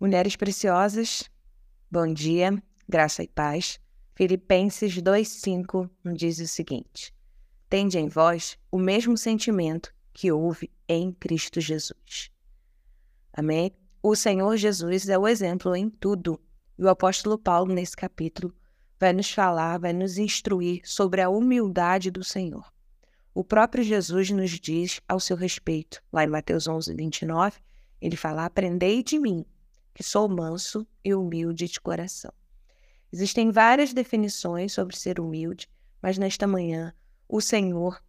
Mulheres preciosas, bom dia, graça e paz. Filipenses 2,5 diz o seguinte: Tende em vós o mesmo sentimento que houve em Cristo Jesus. Amém? O Senhor Jesus é o exemplo em tudo. E o apóstolo Paulo, nesse capítulo, vai nos falar, vai nos instruir sobre a humildade do Senhor. O próprio Jesus nos diz ao seu respeito, lá em Mateus 11, 29, ele fala: Aprendei de mim, que sou manso e humilde de coração. Existem várias definições sobre ser humilde, mas nesta manhã o Senhor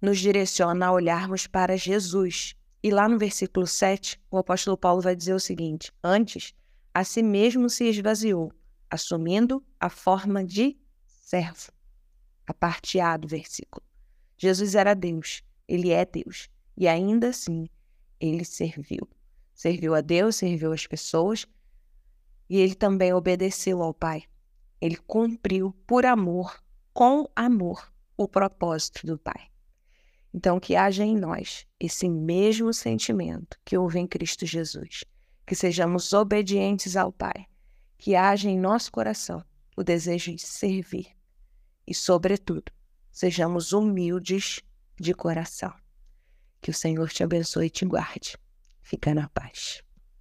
nos direciona a olharmos para Jesus. E lá no versículo 7, o apóstolo Paulo vai dizer o seguinte: Antes, a si mesmo se esvaziou, assumindo a forma de servo. A parte A do versículo. Jesus era Deus, ele é Deus, e ainda assim ele serviu. Serviu a Deus, serviu as pessoas e ele também obedeceu ao Pai. Ele cumpriu por amor, com amor, o propósito do Pai. Então, que haja em nós esse mesmo sentimento que houve em Cristo Jesus, que sejamos obedientes ao Pai, que haja em nosso coração o desejo de servir e, sobretudo, sejamos humildes de coração. Que o Senhor te abençoe e te guarde. Fica na paz.